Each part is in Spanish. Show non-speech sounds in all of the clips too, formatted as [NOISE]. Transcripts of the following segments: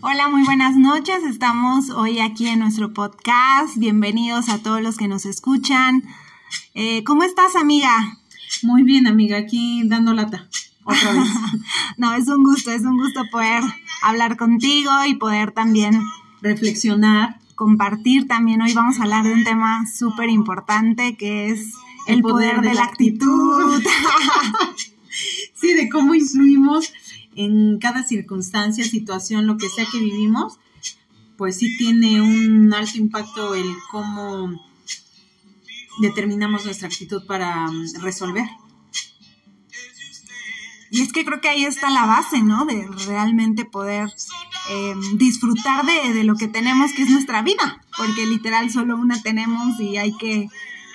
Hola, muy buenas noches. Estamos hoy aquí en nuestro podcast. Bienvenidos a todos los que nos escuchan. Eh, ¿Cómo estás, amiga? Muy bien, amiga, aquí dando lata. Otra vez. [LAUGHS] no, es un gusto, es un gusto poder hablar contigo y poder también reflexionar, compartir también. Hoy vamos a hablar de un tema súper importante que es el, poder, de, la actitud. [LAUGHS] sí, de cómo influimos en cada circunstancia, situación, lo que sea que vivimos, pues sí tiene un alto impacto el cómo determinamos nuestra actitud para mm, resolver. Y es que creo que ahí está la base, ¿no? De realmente poder em, disfrutar de, de, lo que tenemos, que es nuestra vida, porque literal solo una tenemos y hay que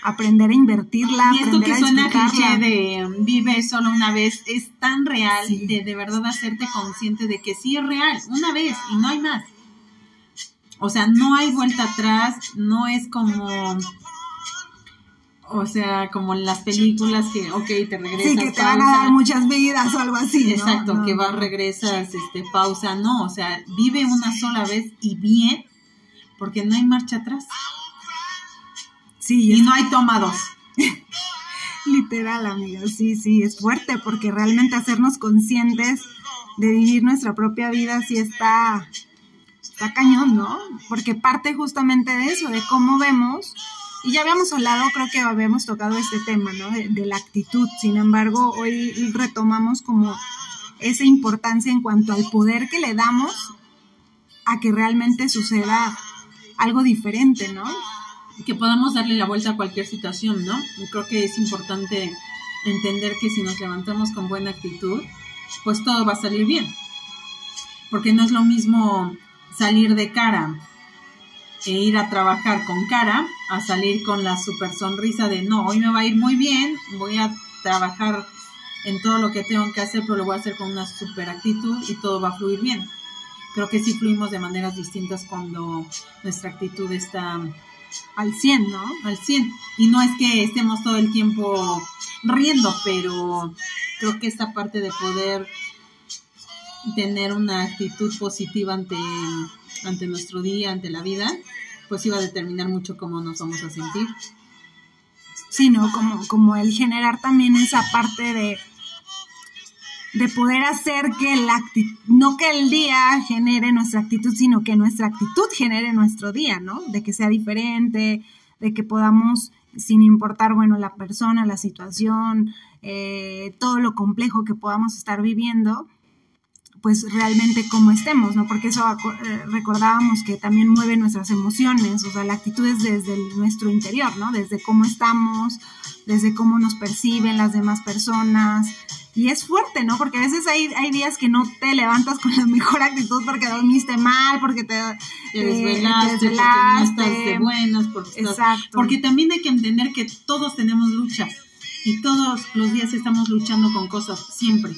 aprender a invertirla. Y esto que suena cliché de vive solo una vez es tan real de de verdad hacerte consciente de que sí es real, una vez y no hay más. O sea, no hay vuelta atrás, no es como o sea, como en las películas que, ok, te regresas. Sí, que te van a dar muchas vidas o algo así. Exacto, que vas, regresas, este, pausa, no, o sea, vive una sola vez y bien, porque no hay marcha atrás. Sí, y no hay tomados. [LAUGHS] Literal, amigos, sí, sí, es fuerte porque realmente hacernos conscientes de vivir nuestra propia vida sí está, está cañón, ¿no? Porque parte justamente de eso, de cómo vemos, y ya habíamos hablado, creo que habíamos tocado este tema, ¿no? De, de la actitud, sin embargo, hoy retomamos como esa importancia en cuanto al poder que le damos a que realmente suceda algo diferente, ¿no? Que podamos darle la vuelta a cualquier situación, ¿no? Creo que es importante entender que si nos levantamos con buena actitud, pues todo va a salir bien. Porque no es lo mismo salir de cara e ir a trabajar con cara a salir con la super sonrisa de no, hoy me va a ir muy bien, voy a trabajar en todo lo que tengo que hacer, pero lo voy a hacer con una super actitud y todo va a fluir bien. Creo que sí fluimos de maneras distintas cuando nuestra actitud está al 100, ¿no? Al 100. Y no es que estemos todo el tiempo riendo, pero creo que esta parte de poder tener una actitud positiva ante, ante nuestro día, ante la vida, pues iba a determinar mucho cómo nos vamos a sentir. Sí, ¿no? Como, como el generar también esa parte de de poder hacer que la no que el día genere nuestra actitud, sino que nuestra actitud genere nuestro día, ¿no? De que sea diferente, de que podamos, sin importar, bueno, la persona, la situación, eh, todo lo complejo que podamos estar viviendo, pues realmente como estemos, ¿no? Porque eso eh, recordábamos que también mueve nuestras emociones, o sea, la actitud es desde nuestro interior, ¿no? Desde cómo estamos, desde cómo nos perciben las demás personas, y es fuerte, ¿no? Porque a veces hay, hay días que no te levantas con la mejor actitud porque dormiste mal, porque te, te, desvelaste, porque no estás de buenas, porque, Exacto. porque también hay que entender que todos tenemos luchas y todos los días estamos luchando con cosas, siempre.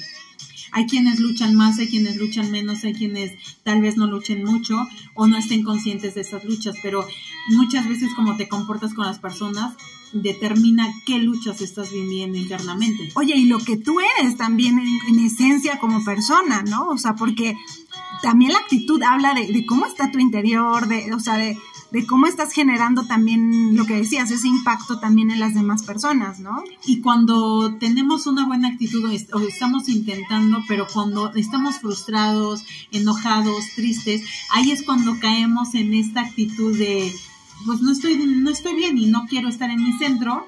Hay quienes luchan más, hay quienes luchan menos, hay quienes tal vez no luchen mucho o no estén conscientes de esas luchas, pero muchas veces como te comportas con las personas determina qué luchas estás viviendo internamente. Oye, y lo que tú eres también en, esencia como persona, ¿no? O sea, porque también la actitud habla de, cómo está tu interior, de, o sea, de, de, cómo estás generando también lo que decías, ese impacto también en las demás personas, ¿no? Y cuando tenemos una buena actitud o estamos intentando, pero cuando estamos frustrados, enojados, tristes, ahí es cuando caemos en esta actitud de pues no estoy, no estoy bien y no quiero estar en mi centro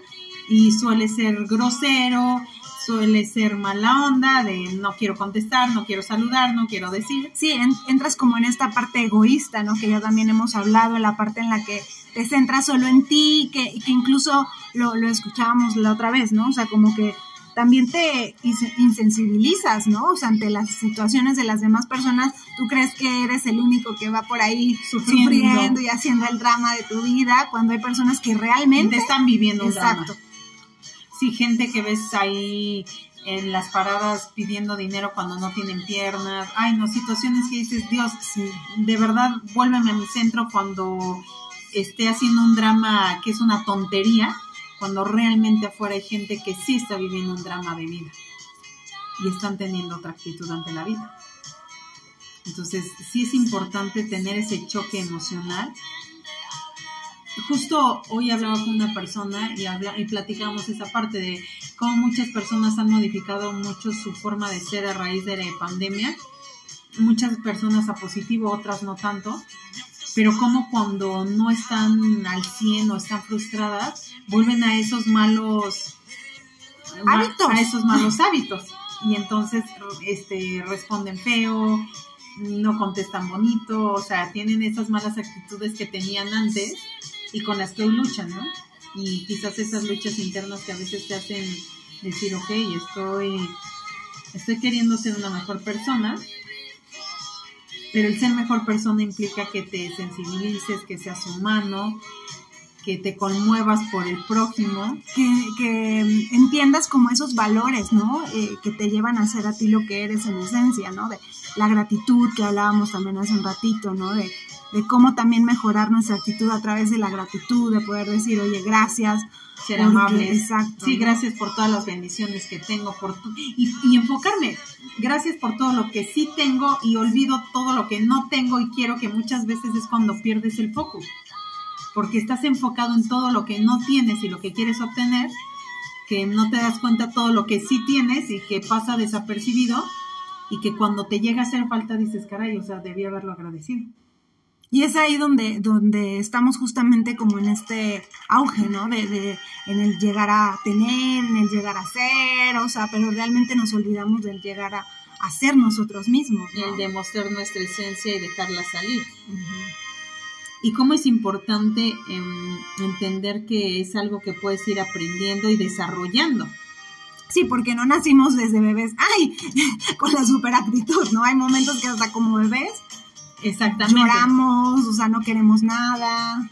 y suele ser grosero, suele ser mala onda de no quiero contestar, no quiero saludar, no quiero decir. Sí, entras como en esta parte egoísta, ¿no? Que ya también hemos hablado, en la parte en la que te centras solo en ti, que, que incluso lo, lo escuchábamos la otra vez, ¿no? O sea, como que también te insensibilizas, ¿no? O sea, ante las situaciones de las demás personas, tú crees que eres el único que va por ahí sufriendo, y haciendo el drama de tu vida, cuando hay personas que realmente están viviendo un Exacto. drama. Sí, gente que ves ahí en las paradas pidiendo dinero cuando no tienen piernas. Ay, no, situaciones que dices, Dios, de verdad, vuélveme a mi centro cuando esté haciendo un drama que es una tontería cuando realmente afuera hay gente que sí está viviendo un drama de vida y están teniendo otra actitud ante la vida. Entonces, sí es importante tener ese choque emocional. Justo hoy hablaba con una persona y, habla, platicamos esa parte de cómo muchas personas han modificado mucho su forma de ser a raíz de la pandemia. Muchas personas a positivo, otras no tanto. Pero como cuando no están al 100 o están frustradas, vuelven a esos malos hábitos. A esos malos hábitos. Y entonces este, responden feo, no contestan bonito, o sea, tienen esas malas actitudes que tenían antes y con las que hoy luchan, ¿no? Y quizás esas luchas internas que a veces te hacen decir, ok, estoy, estoy queriendo ser una mejor persona, pero el ser mejor persona implica que te sensibilices, que seas humano, que te conmuevas por el prójimo. Que, entiendas como esos valores, ¿no? Eh, que te llevan a ser a ti lo que eres en esencia, ¿no? De la gratitud que hablábamos también hace un ratito, ¿no? De, cómo también mejorar nuestra actitud a través de la gratitud, de poder decir, oye, gracias. Ser amable. Exacto. Sí, gracias por todas las bendiciones que tengo, por y, y enfocarme. Gracias por todo lo que sí tengo y olvido todo lo que no tengo y quiero que muchas veces es cuando pierdes el foco porque estás enfocado en todo lo que no tienes y lo que quieres obtener, que no te das cuenta todo lo que sí tienes y que pasa desapercibido y que cuando te llega a hacer falta dices, caray, o sea, debí haberlo agradecido. Y es ahí donde, donde estamos justamente como en este auge, ¿no? De, de, en el llegar a tener, en el llegar a ser, o sea, pero realmente nos olvidamos del llegar a, ser nosotros mismos. Y el demostrar nuestra esencia y dejarla salir y cómo es importante em, entender que es algo que puedes ir aprendiendo y desarrollando. Sí, porque no nacimos desde bebés, ay, [LAUGHS] con la super actitud, ¿no? Hay momentos que hasta como bebés Exactamente. lloramos, o sea, no queremos nada.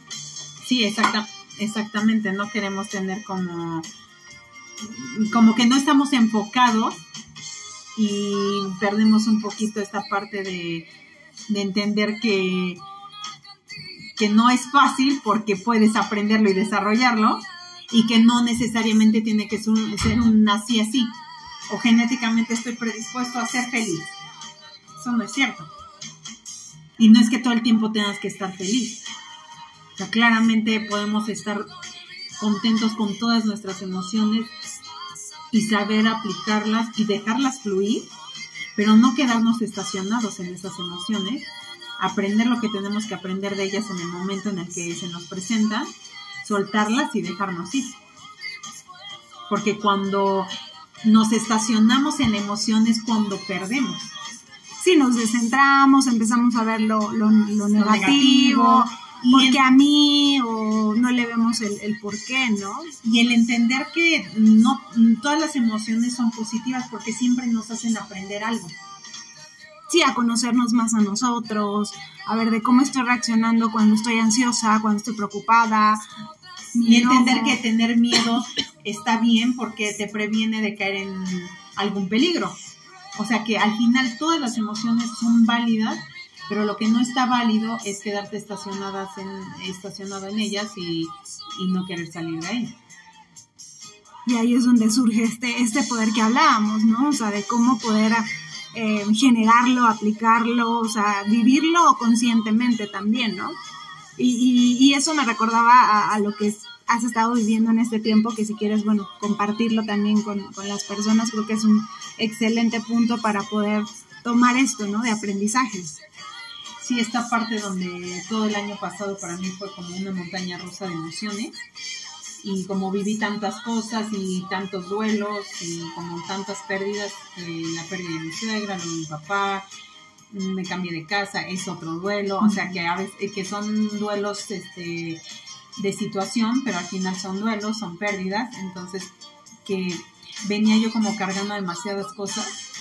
Sí, exacta, exactamente, no queremos tener como, como que no estamos enfocados y perdemos un poquito esta parte de, de entender que que no es fácil porque puedes aprenderlo y desarrollarlo y que no necesariamente tiene que ser un, nací así o genéticamente estoy predispuesto a ser feliz. Eso no es cierto. Y no es que todo el tiempo tengas que estar feliz. O sea, claramente podemos estar contentos con todas nuestras emociones y saber aplicarlas y dejarlas fluir, pero no quedarnos estacionados en esas emociones aprender lo que tenemos que aprender de ellas en el momento en el que se nos presentan, soltarlas y dejarnos ir. Porque cuando nos estacionamos en emociones cuando perdemos. Si nos descentramos, empezamos a ver lo, negativo, porque a mí o no le vemos el, el por qué, ¿no? Y el entender que no todas las emociones son positivas porque siempre nos hacen aprender algo sí, a conocernos más a nosotros, a ver de cómo estoy reaccionando cuando estoy ansiosa, cuando estoy preocupada. Y entender que tener miedo está bien porque te previene de caer en algún peligro. O sea que al final todas las emociones son válidas, pero lo que no está válido es quedarte estacionadas en, estacionado en ellas y, y no querer salir de ahí. Y ahí es donde surge este, este poder que hablábamos, ¿no? O sea, de cómo poder eh, generarlo, aplicarlo, o sea, vivirlo conscientemente también, ¿no? Y, eso me recordaba a, lo que has estado viviendo en este tiempo, que si quieres, bueno, compartirlo también con, con las personas, creo que es un excelente punto para poder tomar esto, ¿no? De aprendizaje. Sí, esta parte donde todo el año pasado para mí fue como una montaña rusa de emociones y como viví tantas cosas y tantos duelos y como tantas pérdidas, eh, la pérdida de mi suegra, de mi papá, me cambié de casa, es otro duelo, o sea que a veces que son duelos este de situación, pero al final son duelos, son pérdidas, entonces que venía yo como cargando demasiadas cosas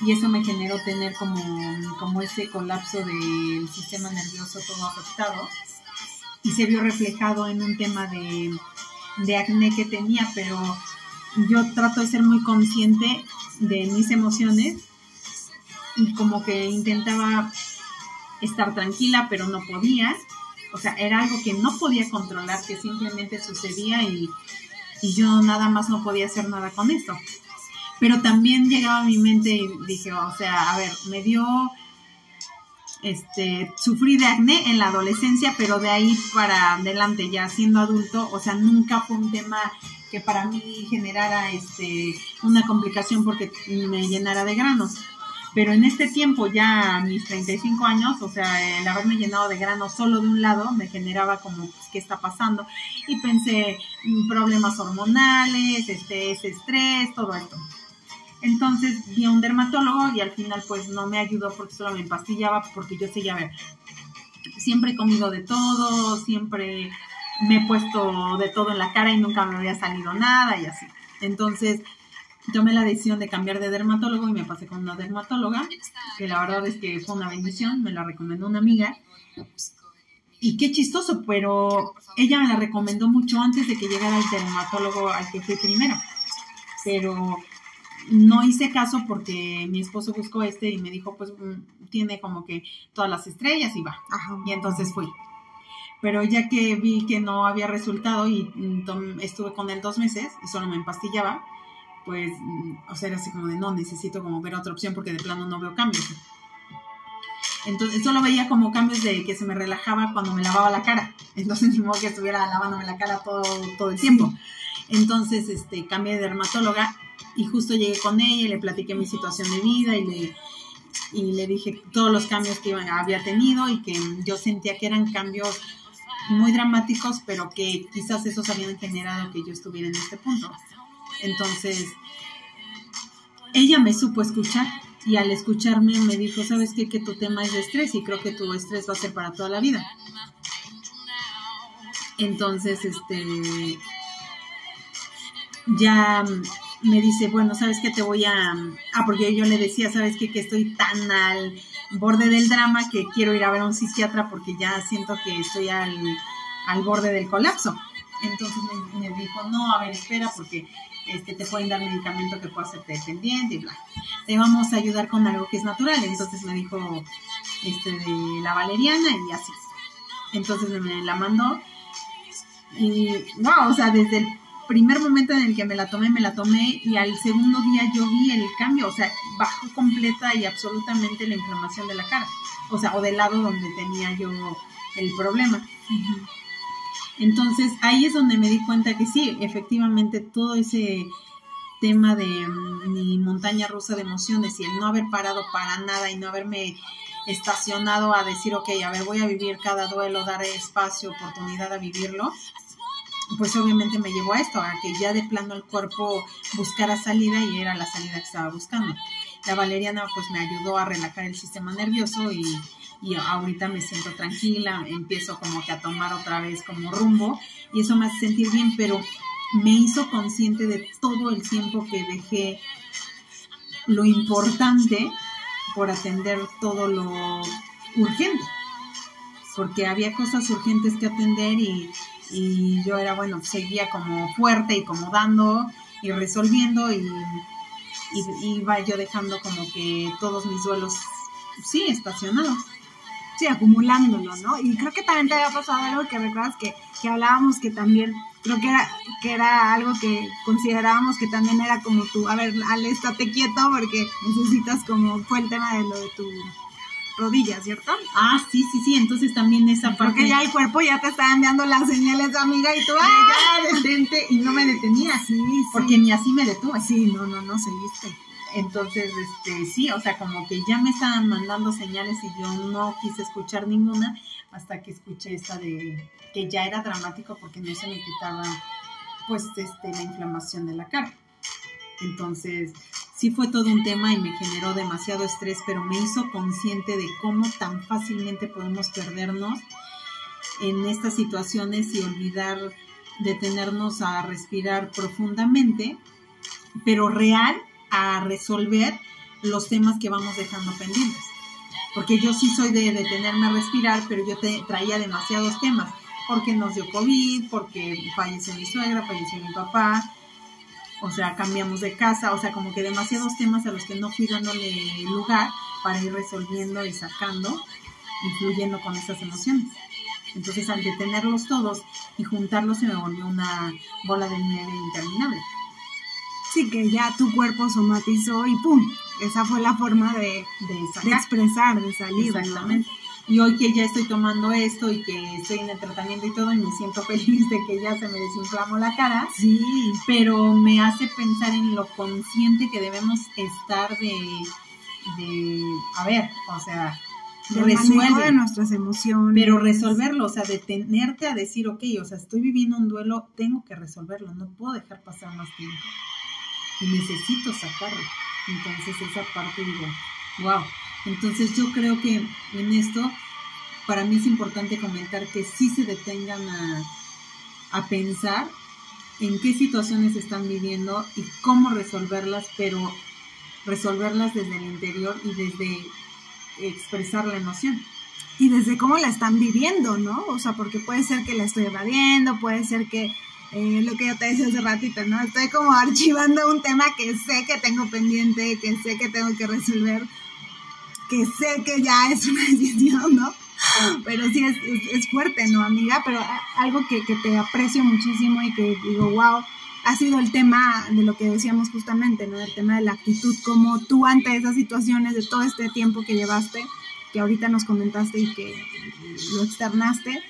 y eso me generó tener como, como ese colapso del sistema nervioso todo afectado y se vio reflejado en un tema de de acné que tenía, pero yo trato de ser muy consciente de mis emociones y como que intentaba estar tranquila, pero no podía. O sea, era algo que no podía controlar, que simplemente sucedía y, y yo nada más no podía hacer nada con esto. Pero también llegaba a mi mente y dije, o sea, a ver, me dio este, sufrí de acné en la adolescencia, pero de ahí para adelante, ya siendo adulto, o sea, nunca fue un tema que para mí generara este, una complicación porque me llenara de granos. Pero en este tiempo, ya mis 35 años, o sea, el haberme llenado de granos solo de un lado me generaba como, pues, ¿qué está pasando? Y pensé, mm, problemas hormonales, este, ese estrés, todo esto. Entonces vi a un dermatólogo y al final pues no me ayudó porque solo me empastillaba porque yo seguía a ver, siempre he comido de todo, siempre me he puesto de todo en la cara y nunca me había salido nada y así. Entonces tomé la decisión de cambiar de dermatólogo y me pasé con una dermatóloga, que la verdad es que fue una bendición, me la recomendó una amiga. Y qué chistoso, pero ella me la recomendó mucho antes de que llegara el dermatólogo al que fui primero. Pero no hice caso porque mi esposo buscó este y me dijo, pues mm, tiene como que todas las estrellas y va. Y entonces fui. Pero ya que vi que no había resultado y mm, estuve con él dos meses y solo me empastillaba, pues, mm, o sea, era así como de no, necesito como ver otra opción porque de plano no veo cambios. Entonces, solo veía como cambios de que se me relajaba cuando me lavaba la cara. Entonces, [LAUGHS] ni modo que estuviera lavándome la cara todo, todo el tiempo. Entonces, este, cambié de dermatóloga y justo llegué con ella y le platiqué mi situación de vida y le, y le dije todos los cambios que había tenido y que yo sentía que eran cambios muy dramáticos, pero que quizás esos habían generado que yo estuviera en este punto. Entonces, ella me supo escuchar y al escucharme me dijo, ¿sabes qué? Que tu tema es de estrés y creo que tu estrés va a ser para toda la vida. Entonces, este, ya me dice, bueno, ¿sabes qué? Te voy a... Ah, porque yo le decía, ¿sabes qué? Que estoy tan al borde del drama que quiero ir a ver a un psiquiatra porque ya siento que estoy al, borde del colapso. Entonces me, dijo, no, a ver, espera, porque este, te pueden dar medicamento que pueda hacerte dependiente y bla. Te vamos a ayudar con algo que es natural. Entonces me dijo este, de la valeriana y así. Entonces me la mandó. Y, wow, o sea, desde el primer momento en el que me la tomé, me la tomé y al segundo día yo vi el cambio, o sea, bajó completa y absolutamente la inflamación de la cara, o sea, o del lado donde tenía yo el problema. Entonces ahí es donde me di cuenta que sí, efectivamente todo ese tema de mm, mi montaña rusa de emociones y el no haber parado para nada y no haberme estacionado a decir, ok, a ver, voy a vivir cada duelo, dar espacio, oportunidad a vivirlo, pues obviamente me llevó a esto, a que ya de plano el cuerpo buscara salida y era la salida que estaba buscando. La valeriana pues me ayudó a relajar el sistema nervioso y, y ahorita me siento tranquila, empiezo como que a tomar otra vez como rumbo y eso me hace sentir bien, pero me hizo consciente de todo el tiempo que dejé lo importante por atender todo lo urgente, porque había cosas urgentes que atender y, y yo era, bueno, seguía como fuerte y como dando y resolviendo y, iba yo dejando como que todos mis duelos, sí, estacionados. Sí, acumulándolo, ¿no? Y creo que también te había pasado algo que recuerdas que, que hablábamos que también, creo que era, que era algo que considerábamos que también era como tú, a ver, Ale, estate quieto porque necesitas como, fue el tema de lo de tu rodillas, ¿cierto? Ah, sí, sí, sí, entonces también esa parte. Porque ya el cuerpo ya te está enviando las señales, amiga, y tú, ¡ah! Ya, detente, y no me detenía, sí, sí. Porque ni así me detuve. Sí, no, no, no, seguiste. Entonces, este, sí, o sea, como que ya me estaban mandando señales y yo no quise escuchar ninguna hasta que escuché esta de que ya era dramático porque no se me quitaba, pues, este, la inflamación de la cara. Entonces, sí fue todo un tema y me generó demasiado estrés, pero me hizo consciente de cómo tan fácilmente podemos perdernos en estas situaciones y olvidar detenernos a respirar profundamente, pero real a resolver los temas que vamos dejando pendientes. Porque yo sí soy de detenerme a respirar, pero yo te, traía demasiados temas. Porque nos dio COVID, porque falleció mi suegra, falleció mi papá, o sea, cambiamos de casa, o sea, como que demasiados temas a los que no fui dándole lugar para ir resolviendo y sacando influyendo con estas emociones. Entonces, al detenerlos todos y juntarlos, se me volvió una bola de nieve interminable. Sí, que ya tu cuerpo somatizó y ¡pum! esa fue la forma de, de, de expresar, de salir. Exactamente. Y hoy que ya estoy tomando esto y que estoy en el tratamiento y todo, y me siento [LAUGHS] feliz de que ya se me desinflamó la cara. Sí. Pero me hace pensar en lo consciente que debemos estar de, de a ver, o sea, resuelve de nuestras emociones. Pero resolverlo, o sea, detenerte a decir, ok, o sea, estoy viviendo un duelo, tengo que resolverlo, no puedo dejar pasar más tiempo. Y necesito sacarlo. Entonces esa parte digo, wow, entonces yo creo que en esto, para mí es importante comentar que sí se detengan a, a pensar en qué situaciones están viviendo y cómo resolverlas, pero resolverlas desde el interior y desde expresar la emoción. Y desde cómo la están viviendo, ¿no? O sea, porque puede ser que la estoy evadiendo, puede ser que eh, lo que yo te decía hace ratito, ¿no? Estoy como archivando un tema que sé que tengo pendiente, que sé que tengo que resolver, que sé que ya es una [LAUGHS] decisión, ¿no? Pero sí es, es, fuerte, ¿no, amiga? Pero algo que, que, te aprecio muchísimo y que digo, wow, ha sido el tema de lo que decíamos justamente, ¿no? El tema de la actitud, como tú ante esas situaciones de todo este tiempo que llevaste, que ahorita nos comentaste y que lo externaste,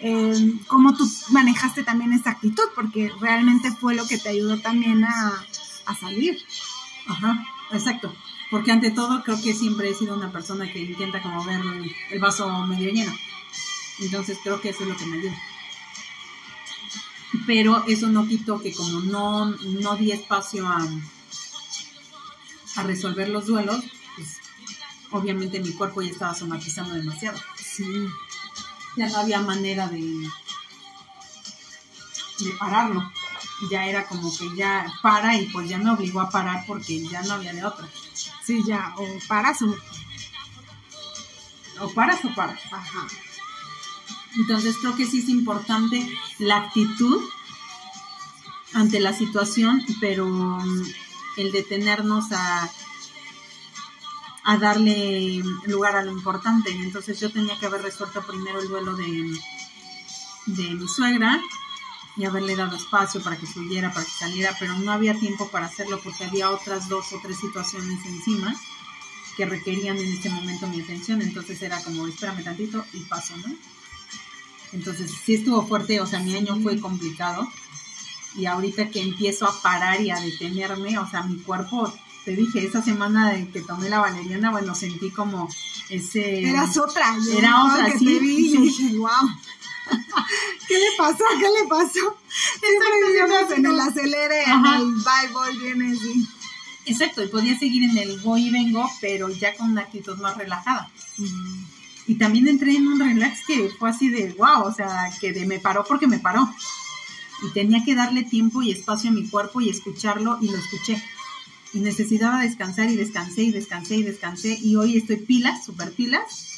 eh, cómo tú manejaste también esa actitud, porque realmente fue lo que te ayudó también a, a salir. Ajá, exacto porque ante todo creo que siempre he sido una persona que intenta como ver el vaso medio lleno. Entonces creo que eso es lo que me ayuda. Pero eso no quito que como no, no di espacio a, a resolver los duelos, pues obviamente mi cuerpo ya estaba somatizando demasiado. Sí. Ya no había manera de, de pararlo. Ya era como que ya para y pues ya me obligó a parar porque ya no había de otra. Sí, ya, o paras o... O paras o paras. Entonces creo que sí es importante la actitud ante la situación, pero mm, el detenernos a, a darle lugar a lo importante. Entonces yo tenía que haber resuelto primero el duelo de, de mi suegra y haberle dado espacio para que subiera, para que saliera, pero no había tiempo para hacerlo porque había otras dos o tres situaciones encima que requerían en este momento mi atención, entonces era como, espérame tantito y paso, ¿no? Entonces sí estuvo fuerte, o sea, mi año fue complicado y ahorita que empiezo a parar y a detenerme, o sea, mi cuerpo, te dije, esa semana de que tomé la valeriana, bueno, sentí como ese... Eras otra. Era otra, sí. Te vi y dije, wow. [LAUGHS] ¿Qué le pasó? ¿Qué le pasó? Siempre en el acelere, en el bye, voy, viene así. Exacto, y podía seguir en el voy y vengo, pero ya con una actitud más relajada. Y también entré en un relax que fue así de wow, o sea, que de me paró porque me paró. Y tenía que darle tiempo y espacio a mi cuerpo y escucharlo y lo escuché. Y necesitaba descansar y descansé y descansé y descansé. Y hoy estoy pilas, super pilas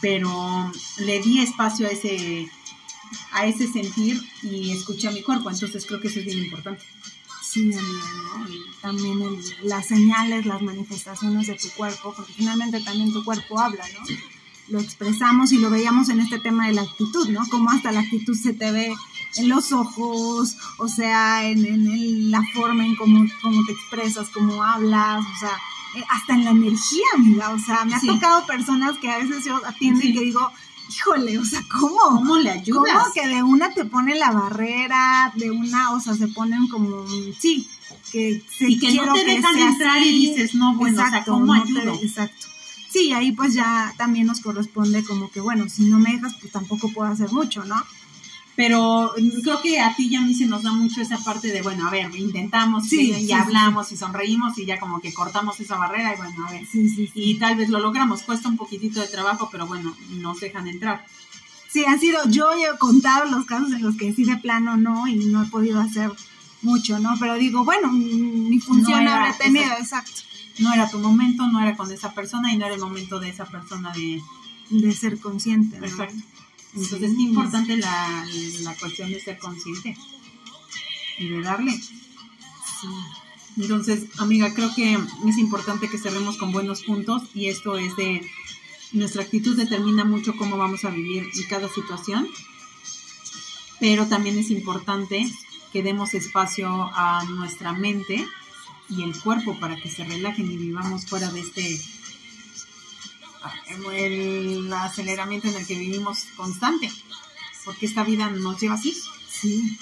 pero le di espacio a ese, a ese sentir y escuché a mi cuerpo, entonces creo que eso es bien importante. Sí, también las señales, las manifestaciones de tu cuerpo, porque finalmente también tu cuerpo habla, ¿no? Lo expresamos y lo veíamos en este tema de la actitud, ¿no? Como hasta la actitud se te ve en los ojos, o sea, en, en la forma en cómo, cómo te expresas, cómo hablas, o sea, eh, hasta en la energía, amiga. O sea, me ha tocado personas que a veces yo atiendo y que digo, híjole, o sea, ¿cómo? ¿Cómo le ayudas? ¿Cómo que de una te pone la barrera, de una, o sea, se ponen como, sí, que se Y que no te dejan entrar y dices, no, bueno, o sea, ¿cómo ayudo? exacto. Sí, ahí pues ya también nos corresponde como que, bueno, si no me dejas, pues tampoco puedo hacer mucho, ¿no? pero creo que a ti y a mí se nos da mucho esa parte de, bueno, a ver, intentamos y, hablamos y sonreímos y ya como que cortamos esa barrera y bueno, a ver, y tal vez lo logramos, cuesta un poquitito de trabajo, pero bueno, nos dejan entrar. Sí, han sido, yo he contado los casos en los que sí de plano no y no he podido hacer mucho, ¿no? Pero digo, bueno, mi función no tenido, exacto. No era tu momento, no era con esa persona y no era el momento de esa persona de, de ser consciente. Exacto. Entonces es importante la, cuestión de ser consciente y de darle. Entonces, amiga, creo que es importante que cerremos con buenos puntos y esto es de nuestra actitud determina mucho cómo vamos a vivir en cada situación, pero también es importante que demos espacio a nuestra mente y el cuerpo para que se relajen y vivamos fuera de este el aceleramiento en el que vivimos constante, porque esta vida nos lleva así. Sí,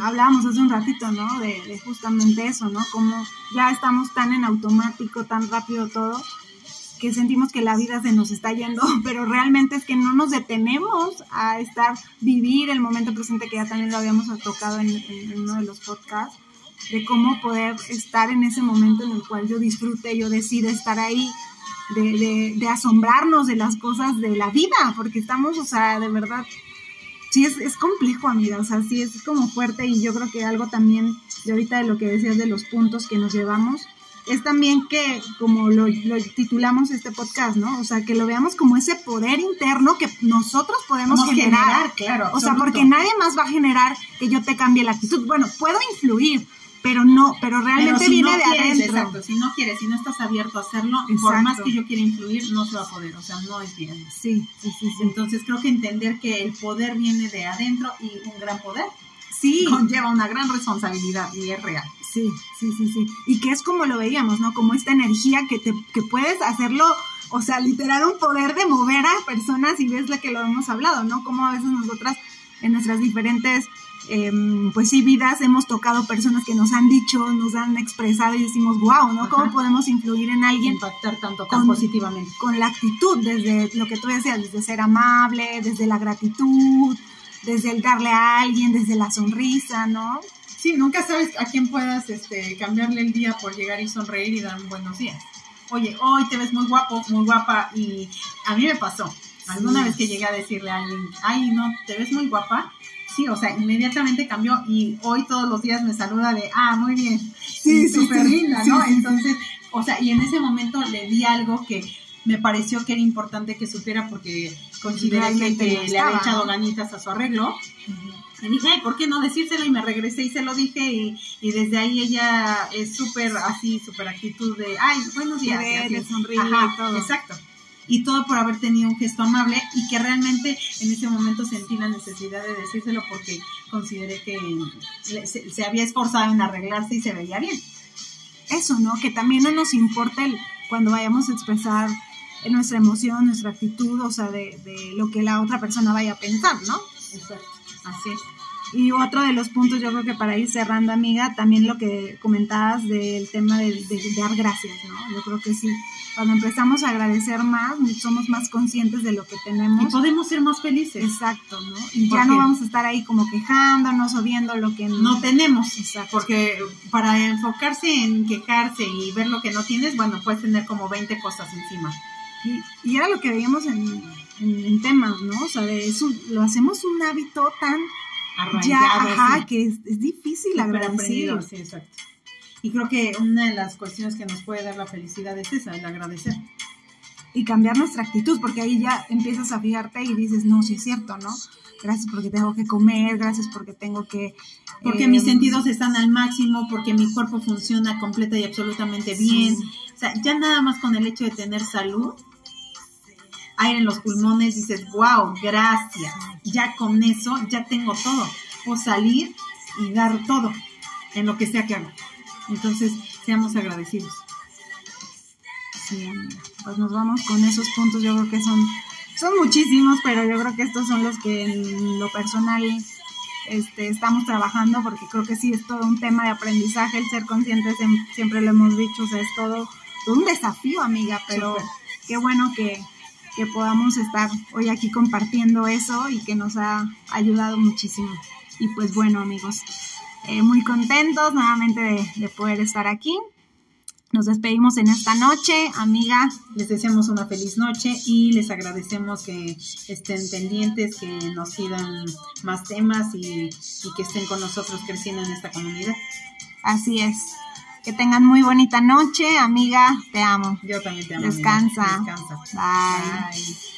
hablábamos hace un ratito, ¿no? De, de, justamente eso, ¿no? Como ya estamos tan en automático, tan rápido todo, que sentimos que la vida se nos está yendo, [LAUGHS] pero realmente es que no nos detenemos a estar, vivir el momento presente, que ya también lo habíamos tocado en, en uno de los podcasts, de cómo poder estar en ese momento en el cual yo disfrute, yo decida estar ahí, de, de, de, asombrarnos de las cosas de la vida, porque estamos, o sea, de verdad, sí es, es complejo, amiga, o sea, sí es como fuerte y yo creo que algo también, de ahorita de lo que decías de los puntos que nos llevamos, es también que, como lo, lo, titulamos este podcast, ¿no? O sea, que lo veamos como ese poder interno que nosotros podemos generar. generar. Claro, o sea, porque nadie más va a generar que yo te cambie la actitud. Bueno, puedo influir, pero no, pero realmente pero si viene no de quieres, adentro. Exacto, si no quieres, si no estás abierto a hacerlo, por más que yo quiera influir, no se va a poder, o sea, no es bien. Sí, sí, sí, sí. Entonces creo que entender que el poder viene de adentro y un gran poder Sí, conlleva una gran responsabilidad y es real. sí, sí, sí, sí. Y que es como lo veíamos, ¿no? Como esta energía que te, que puedes hacerlo, o sea, literal un poder de mover a personas y ves la que lo hemos hablado, ¿no? Como a veces nosotras en nuestras diferentes eh, pues sí, vidas hemos tocado personas que nos han dicho, nos han expresado y decimos, wow, ¿no? ¿Cómo Ajá. podemos influir en alguien Impactar tanto tan Con- positivamente. con la actitud, desde lo que tú decías, desde ser amable, desde la gratitud, desde el darle a alguien, desde la sonrisa, ¿no? Sí, nunca sabes a quién puedas este, cambiarle el día por llegar y sonreír y dar un buenos días. Oye, hoy te ves muy guapo, muy guapa y a mí me pasó. Alguna Sí. vez que llegué a decirle a alguien, ay, no, te ves muy guapa. Sí, o sea, inmediatamente cambió y hoy todos los días me saluda de, ah, muy bien. Sí, súper sí, linda, ¿no? sí. Entonces, o sea, y en ese momento le di algo que me pareció que era importante que supiera porque consideré que, le había echado ganitas a su arreglo. Y dije, ay, ¿por qué no decírselo? Y me regresé y se lo dije. Y, y desde ahí ella es súper así, súper actitud de, ay, buenos días. Y así. sonríe Ajá, todo. Exacto. Y todo por haber tenido un gesto amable y que realmente en ese momento sentí la necesidad de decírselo porque consideré que se había esforzado en arreglarse y se veía bien. eso, ¿no? Que también no nos importa el, cuando vayamos a expresar nuestra emoción, nuestra actitud, o sea, de, de lo que la otra persona vaya a pensar, ¿no? Exacto. Así es. Y otro de los puntos, yo creo que para ir cerrando, amiga, también lo que comentabas del tema de, de- de dar gracias, ¿no? Yo creo que sí, cuando empezamos a agradecer más, somos más conscientes de lo que Y tenemos. podemos ser más felices. Exacto, ¿no? Y ¿Por ya no qué? vamos a estar ahí como quejándonos o viendo lo que no tenemos. Exacto. Porque para enfocarse en quejarse y ver lo que no tienes, bueno, puedes tener como 20 cosas encima. Y, y era lo que veíamos en, en- en temas, ¿no? O sea, de eso, lo hacemos un hábito tan ya, ajá, sí. que es, es difícil agradecer. aprendido, sí, exacto. Y creo que una de las cuestiones que nos puede dar la felicidad es esa, el agradecer. y cambiar nuestra actitud, porque ahí ya empiezas a fijarte y dices, no, sí es cierto, ¿no? Gracias porque tengo que comer, gracias porque tengo que... Porque eh, mis sentidos están al máximo, porque mi cuerpo funciona completa y absolutamente bien. Sí. O sea, ya nada más con el hecho de tener salud, aire en los pulmones, dices, wow, gracias. Ya con eso, ya tengo todo. Puedo salir y dar todo en lo que sea que haga. Entonces, seamos agradecidos. Sí. Pues nos vamos con esos puntos, yo creo que son, son muchísimos, pero yo creo que estos son los que en lo personal este, estamos trabajando, porque creo que sí es todo un tema de aprendizaje, el ser conscientes, siem- siempre lo hemos dicho, o sea, es todo, todo un desafío, amiga, pero Súper. qué bueno que, que podamos estar hoy aquí compartiendo eso y que nos ha ayudado muchísimo. Y pues bueno, amigos, eh, muy contentos nuevamente de, de poder estar aquí. Nos despedimos en esta noche, amiga. Les deseamos una feliz noche y les agradecemos que estén pendientes, que nos pidan más temas y que estén con nosotros creciendo en esta comunidad. Así es. Que tengan muy bonita noche, amiga. Te amo. Yo también te amo. Descansa. Descansa. Bye. Bye.